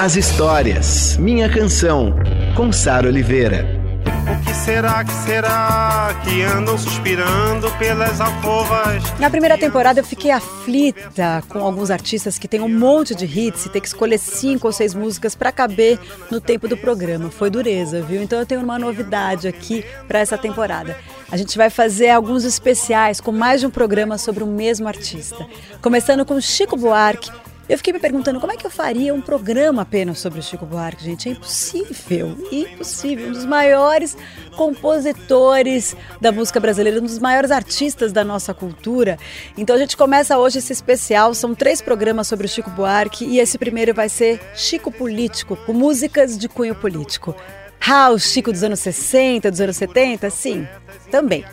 as histórias. Minha canção, com Sara Oliveira. O que será, que será que andam suspirando pelas alcovas? Na primeira temporada eu fiquei aflita com alguns artistas que têm um monte de hits e ter que escolher cinco ou seis músicas para caber no tempo do programa. Foi dureza, viu? Então eu tenho uma novidade aqui para essa temporada. A gente vai fazer alguns especiais com mais de um programa sobre o mesmo artista. Começando com Chico Buarque, eu fiquei me perguntando como é que eu faria um programa apenas sobre o Chico Buarque, gente. É impossível, impossível. Um dos maiores compositores da música brasileira, um dos maiores artistas da nossa cultura. Então a gente começa hoje esse especial. São três programas sobre o Chico Buarque e esse primeiro vai ser Chico Político, com músicas de cunho político. Ah, o Chico dos anos 60, dos anos 70? Sim, também.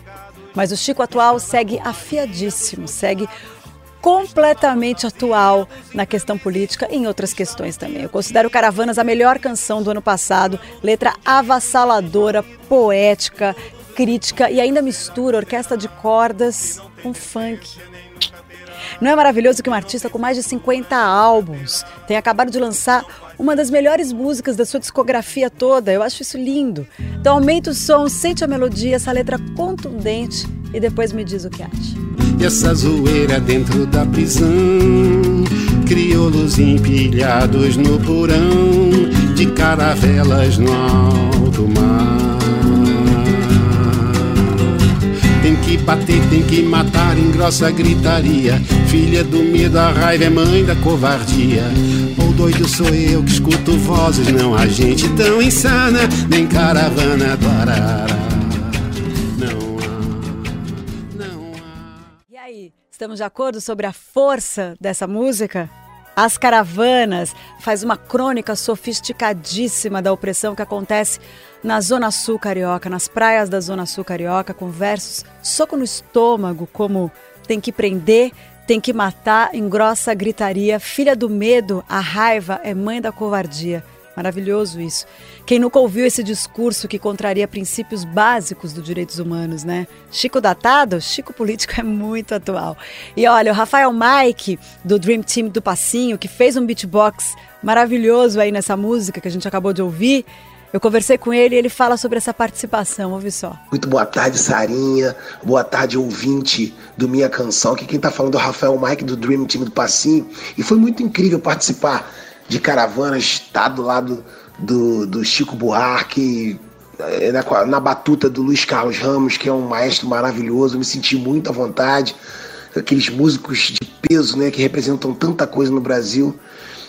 Mas o Chico atual segue afiadíssimo, segue completamente atual na questão política e em outras questões também. Eu considero Caravanas a melhor canção do ano passado, letra avassaladora, poética, crítica e ainda mistura orquestra de cordas com funk. Não é maravilhoso que um artista com mais de 50 álbuns tenha acabado de lançar uma das melhores músicas da sua discografia toda? Eu acho isso lindo. Então aumenta o som, sente a melodia, essa letra contundente e depois me diz o que acha. E essa zoeira dentro da prisão. Crioulos empilhados no porão De caravelas no alto mar. Tem que bater, tem que matar em grossa gritaria. Filha do medo, a raiva é mãe da covardia. Ou doido sou eu que escuto vozes Não há gente tão insana Nem caravana do arara Estamos de acordo sobre a força dessa música? As Caravanas faz uma crônica sofisticadíssima da opressão que acontece na Zona Sul Carioca, nas praias da Zona Sul Carioca, com versos soco no estômago, como tem que prender, tem que matar, engrossa a gritaria, filha do medo, a raiva é mãe da covardia. Maravilhoso isso. Quem nunca ouviu esse discurso que contraria princípios básicos dos direitos humanos, né? Chico datado? Chico político é muito atual. E olha, o Rafael Mike, do Dream Team do Passinho, que fez um beatbox maravilhoso aí nessa música que a gente acabou de ouvir, eu conversei com ele e ele fala sobre essa participação, ouve só. Muito boa tarde, Sarinha. Boa tarde, ouvinte do Minha Canção. Aqui quem tá falando é o Rafael Mike, do Dream Team do Passinho. E foi muito incrível participar de caravana, estar do lado do, do Chico Buarque, eh, na, na batuta do Luiz Carlos Ramos, que é um maestro maravilhoso, me senti muito à vontade. Aqueles músicos de peso, né, que representam tanta coisa no Brasil.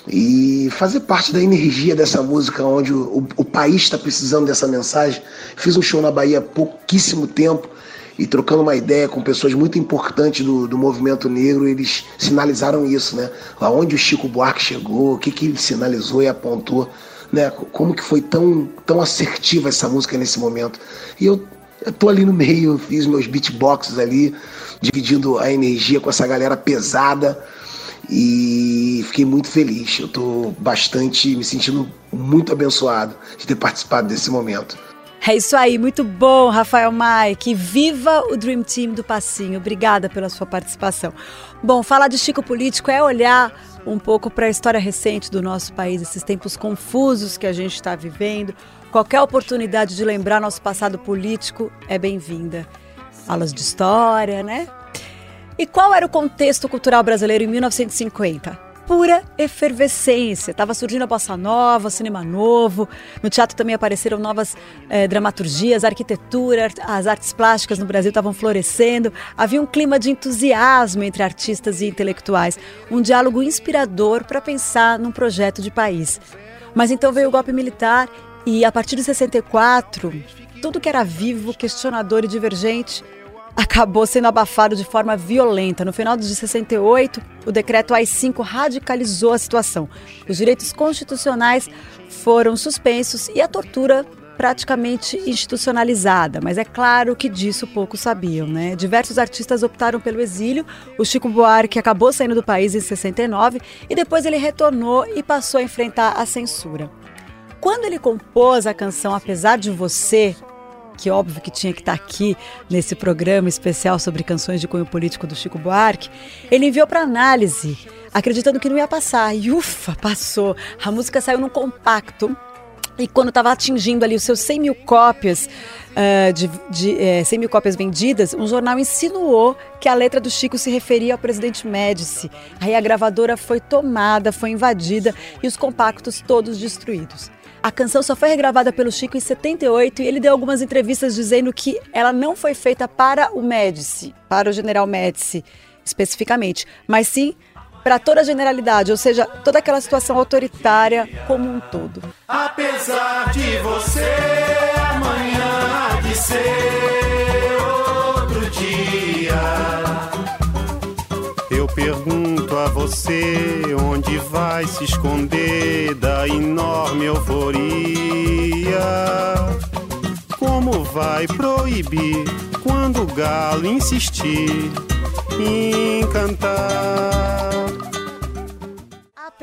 E fazer parte da energia dessa música, onde o, o, o país está precisando dessa mensagem. Fiz um show na Bahia há pouquíssimo tempo e trocando uma ideia com pessoas muito importantes do, do movimento negro, eles sinalizaram isso, né? Aonde o Chico Buarque chegou, o que, que ele sinalizou e apontou, né? Como que foi tão, tão assertiva essa música nesse momento. E eu, eu tô ali no meio, fiz meus beatboxes ali, dividindo a energia com essa galera pesada e fiquei muito feliz. Eu tô bastante me sentindo muito abençoado de ter participado desse momento. É isso aí, muito bom, Rafael Mike. Viva o Dream Team do Passinho. Obrigada pela sua participação. Bom, falar de Chico Político é olhar um pouco para a história recente do nosso país, esses tempos confusos que a gente está vivendo. Qualquer oportunidade de lembrar nosso passado político é bem-vinda. Aulas de história, né? E qual era o contexto cultural brasileiro em 1950? Pura efervescência. Estava surgindo a bossa nova, cinema novo. No teatro também apareceram novas eh, dramaturgias, arquitetura, as artes plásticas no Brasil estavam florescendo. Havia um clima de entusiasmo entre artistas e intelectuais, um diálogo inspirador para pensar num projeto de país. Mas então veio o golpe militar e a partir de 64, tudo que era vivo, questionador e divergente acabou sendo abafado de forma violenta. No final de 68, o decreto AI-5 radicalizou a situação. Os direitos constitucionais foram suspensos e a tortura praticamente institucionalizada, mas é claro que disso poucos sabiam, né? Diversos artistas optaram pelo exílio. O Chico Buarque acabou saindo do país em 69 e depois ele retornou e passou a enfrentar a censura. Quando ele compôs a canção Apesar de Você, que óbvio que tinha que estar aqui nesse programa especial sobre canções de cunho político do Chico Buarque, ele enviou para análise, acreditando que não ia passar. E ufa, passou. A música saiu num compacto e quando estava atingindo ali os seus 100 mil cópias, uh, de, de é, 100 mil cópias vendidas, um jornal insinuou que a letra do Chico se referia ao presidente Médici. Aí a gravadora foi tomada, foi invadida e os compactos todos destruídos. A canção só foi regravada pelo Chico em 78 e ele deu algumas entrevistas dizendo que ela não foi feita para o Médici, para o general Médici especificamente, mas sim para toda a generalidade, ou seja, toda aquela situação autoritária como um todo. Apesar de você amanhã de ser pergunto a você onde vai se esconder da enorme euforia. Como vai proibir quando o galo insistir em cantar?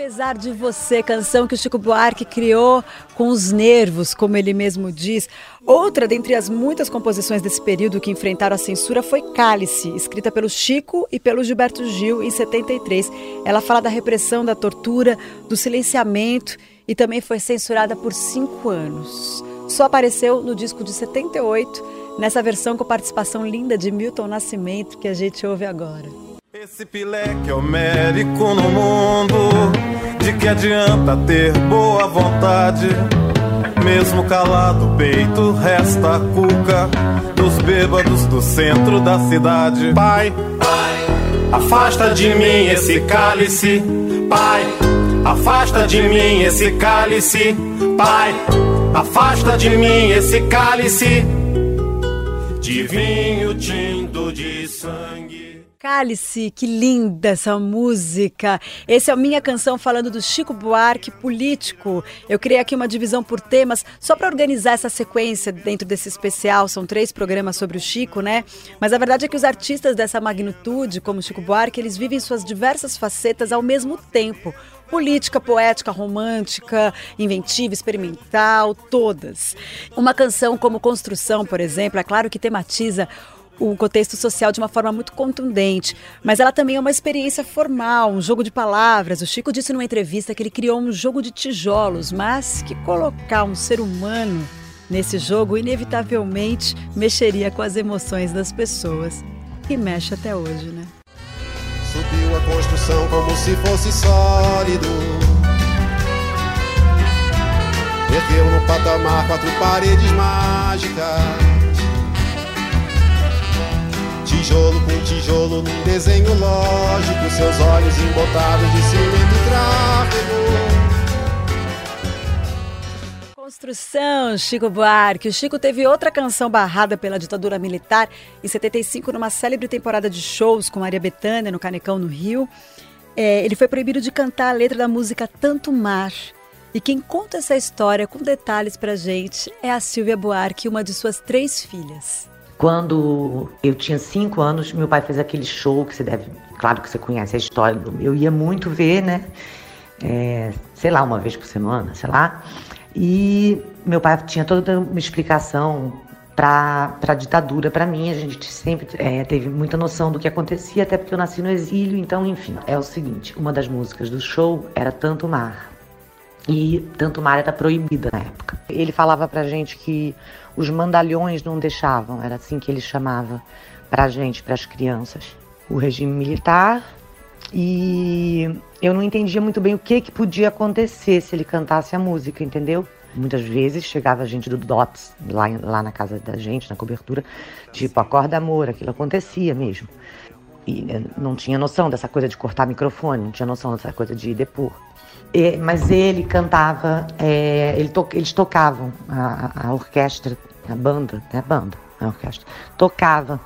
Apesar de você, canção que o Chico Buarque criou com os nervos, como ele mesmo diz. Outra dentre as muitas composições desse período que enfrentaram a censura foi Cálice, escrita pelo Chico e pelo Gilberto Gil em 73. Ela fala da repressão, da tortura, do silenciamento e também foi censurada por cinco anos. Só apareceu no disco de 78, nessa versão com participação linda de Milton Nascimento que a gente ouve agora. Esse pileque homérico no mundo, de que adianta ter boa vontade? Mesmo calado o peito, resta a cuca dos bêbados do centro da cidade. Pai, pai, afasta de mim esse cálice. Pai, afasta de mim esse cálice. Pai, afasta de mim esse cálice de vinho tinto de sangue. Cálice, que linda essa música. Esse é a minha canção falando do Chico Buarque político. Eu criei aqui uma divisão por temas só para organizar essa sequência dentro desse especial. São três programas sobre o Chico, né? Mas a verdade é que os artistas dessa magnitude, como Chico Buarque, eles vivem suas diversas facetas ao mesmo tempo política, poética, romântica, inventiva, experimental, todas. Uma canção como Construção, por exemplo, é claro que tematiza o contexto social de uma forma muito contundente, mas ela também é uma experiência formal, um jogo de palavras. O Chico disse numa entrevista que ele criou um jogo de tijolos, mas que colocar um ser humano nesse jogo inevitavelmente mexeria com as emoções das pessoas. E mexe até hoje, né? Subiu a construção como se fosse sólido. Ergueu no patamar quatro paredes mágicas Tijolo com tijolo num desenho lógico, seus olhos embotados de cimento e tráfego. Construção, Chico Buarque. O Chico teve outra canção barrada pela ditadura militar em 75, numa célebre temporada de shows com Maria Bethânia no Canecão, no Rio. É, ele foi proibido de cantar a letra da música Tanto Mar. E quem conta essa história com detalhes pra gente é a Silvia Buarque, uma de suas três filhas. Quando eu tinha cinco anos, meu pai fez aquele show que você deve, claro que você conhece a história. Eu ia muito ver, né? É, sei lá, uma vez por semana, sei lá. E meu pai tinha toda uma explicação para a ditadura para mim. A gente sempre é, teve muita noção do que acontecia, até porque eu nasci no exílio. Então, enfim, é o seguinte: uma das músicas do show era Tanto Mar. E Tanto Mar era proibida na época. Ele falava pra gente que os mandalhões não deixavam, era assim que ele chamava para a gente, para as crianças. O regime militar e eu não entendia muito bem o que, que podia acontecer se ele cantasse a música, entendeu? Muitas vezes chegava a gente do DOPS, lá, lá na casa da gente, na cobertura, tipo, acorda amor, aquilo acontecia mesmo. E não tinha noção dessa coisa de cortar microfone, não tinha noção dessa coisa de depor. É, mas ele cantava, é, ele to, eles tocavam, a, a, orquestra, a banda, né, banda, a orquestra, tocava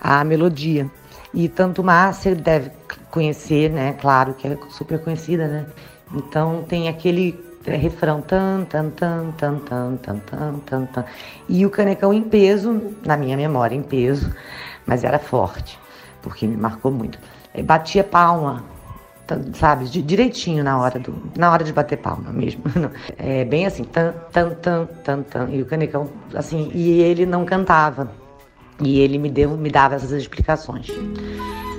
a melodia. E tanto você deve conhecer, né? Claro que é super conhecida, né? Então tem aquele é, refrão tan tan tan tan tan tan tan tan tan e o canecão em peso, na minha memória em peso, mas era forte, porque me marcou muito. Batia palma, sabe, direitinho na hora do, na hora de bater palma mesmo. É bem assim, tan tan tan tan tan e o canecão assim, e ele não cantava. E ele me deu, me dava essas explicações.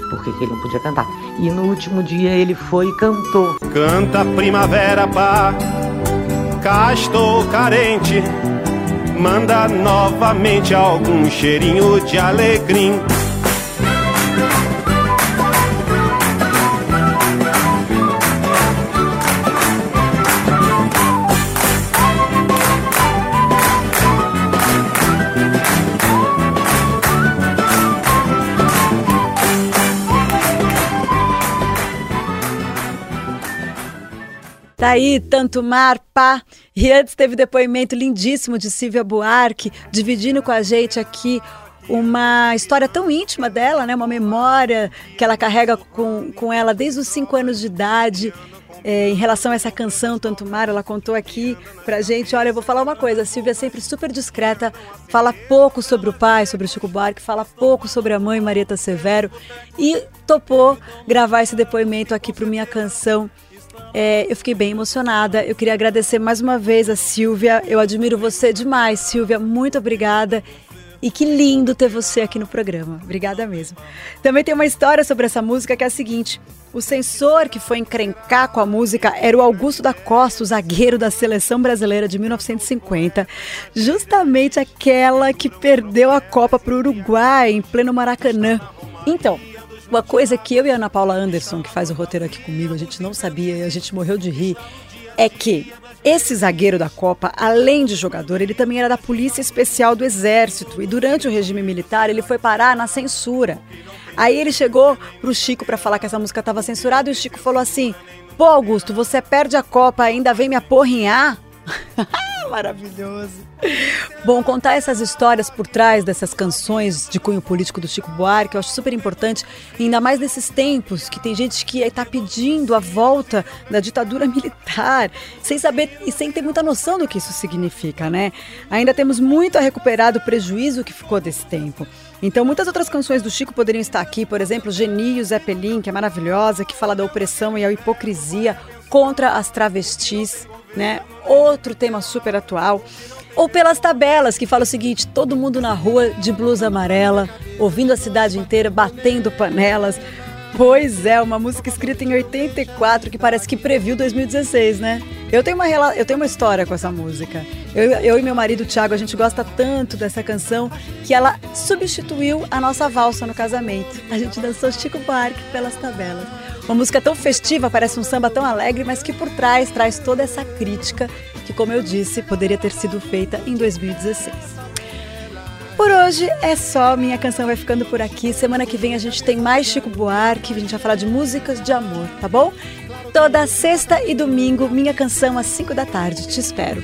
Por que ele não podia cantar? E no último dia ele foi e cantou. Canta primavera, pá, cá estou carente. Manda novamente algum cheirinho de alegria. Tá aí, tanto mar, pá. E antes teve depoimento lindíssimo de Silvia Buarque, dividindo com a gente aqui uma história tão íntima dela, né? Uma memória que ela carrega com, com ela desde os cinco anos de idade. É, em relação a essa canção, Tanto Mar, ela contou aqui pra gente. Olha, eu vou falar uma coisa: a Silvia é sempre super discreta, fala pouco sobre o pai, sobre o Chico Buarque, fala pouco sobre a mãe, Marieta Severo, e topou gravar esse depoimento aqui pro Minha Canção. É, eu fiquei bem emocionada. Eu queria agradecer mais uma vez a Silvia. Eu admiro você demais, Silvia. Muito obrigada. E que lindo ter você aqui no programa. Obrigada mesmo. Também tem uma história sobre essa música que é a seguinte: o censor que foi encrencar com a música era o Augusto da Costa, o zagueiro da seleção brasileira de 1950, justamente aquela que perdeu a Copa para o Uruguai em pleno Maracanã. Então, uma coisa que eu e a Ana Paula Anderson, que faz o roteiro aqui comigo, a gente não sabia e a gente morreu de rir, é que esse zagueiro da Copa, além de jogador, ele também era da Polícia Especial do Exército e durante o regime militar ele foi parar na censura. Aí ele chegou pro Chico para falar que essa música estava censurada e o Chico falou assim: Pô, Augusto, você perde a Copa ainda vem me aporrinhar? Maravilhoso. Bom, contar essas histórias por trás dessas canções de cunho político do Chico Buarque, eu acho super importante, ainda mais nesses tempos que tem gente que está pedindo a volta da ditadura militar, sem saber e sem ter muita noção do que isso significa, né? Ainda temos muito a recuperar do prejuízo que ficou desse tempo. Então, muitas outras canções do Chico poderiam estar aqui, por exemplo, Genio Zé Pelim, que é maravilhosa, que fala da opressão e a hipocrisia contra as travestis né? Outro tema super atual. Ou pelas tabelas, que fala o seguinte: todo mundo na rua de blusa amarela, ouvindo a cidade inteira, batendo panelas. Pois é, uma música escrita em 84 que parece que previu 2016, né? Eu tenho uma, eu tenho uma história com essa música. Eu, eu e meu marido Thiago, a gente gosta tanto dessa canção que ela substituiu a nossa valsa no casamento. A gente dançou Chico Buarque pelas tabelas. Uma música tão festiva, parece um samba tão alegre, mas que por trás traz toda essa crítica que, como eu disse, poderia ter sido feita em 2016. Por hoje é só, minha canção vai ficando por aqui. Semana que vem a gente tem mais Chico Buarque, a gente vai falar de músicas de amor, tá bom? Toda sexta e domingo, minha canção às 5 da tarde. Te espero.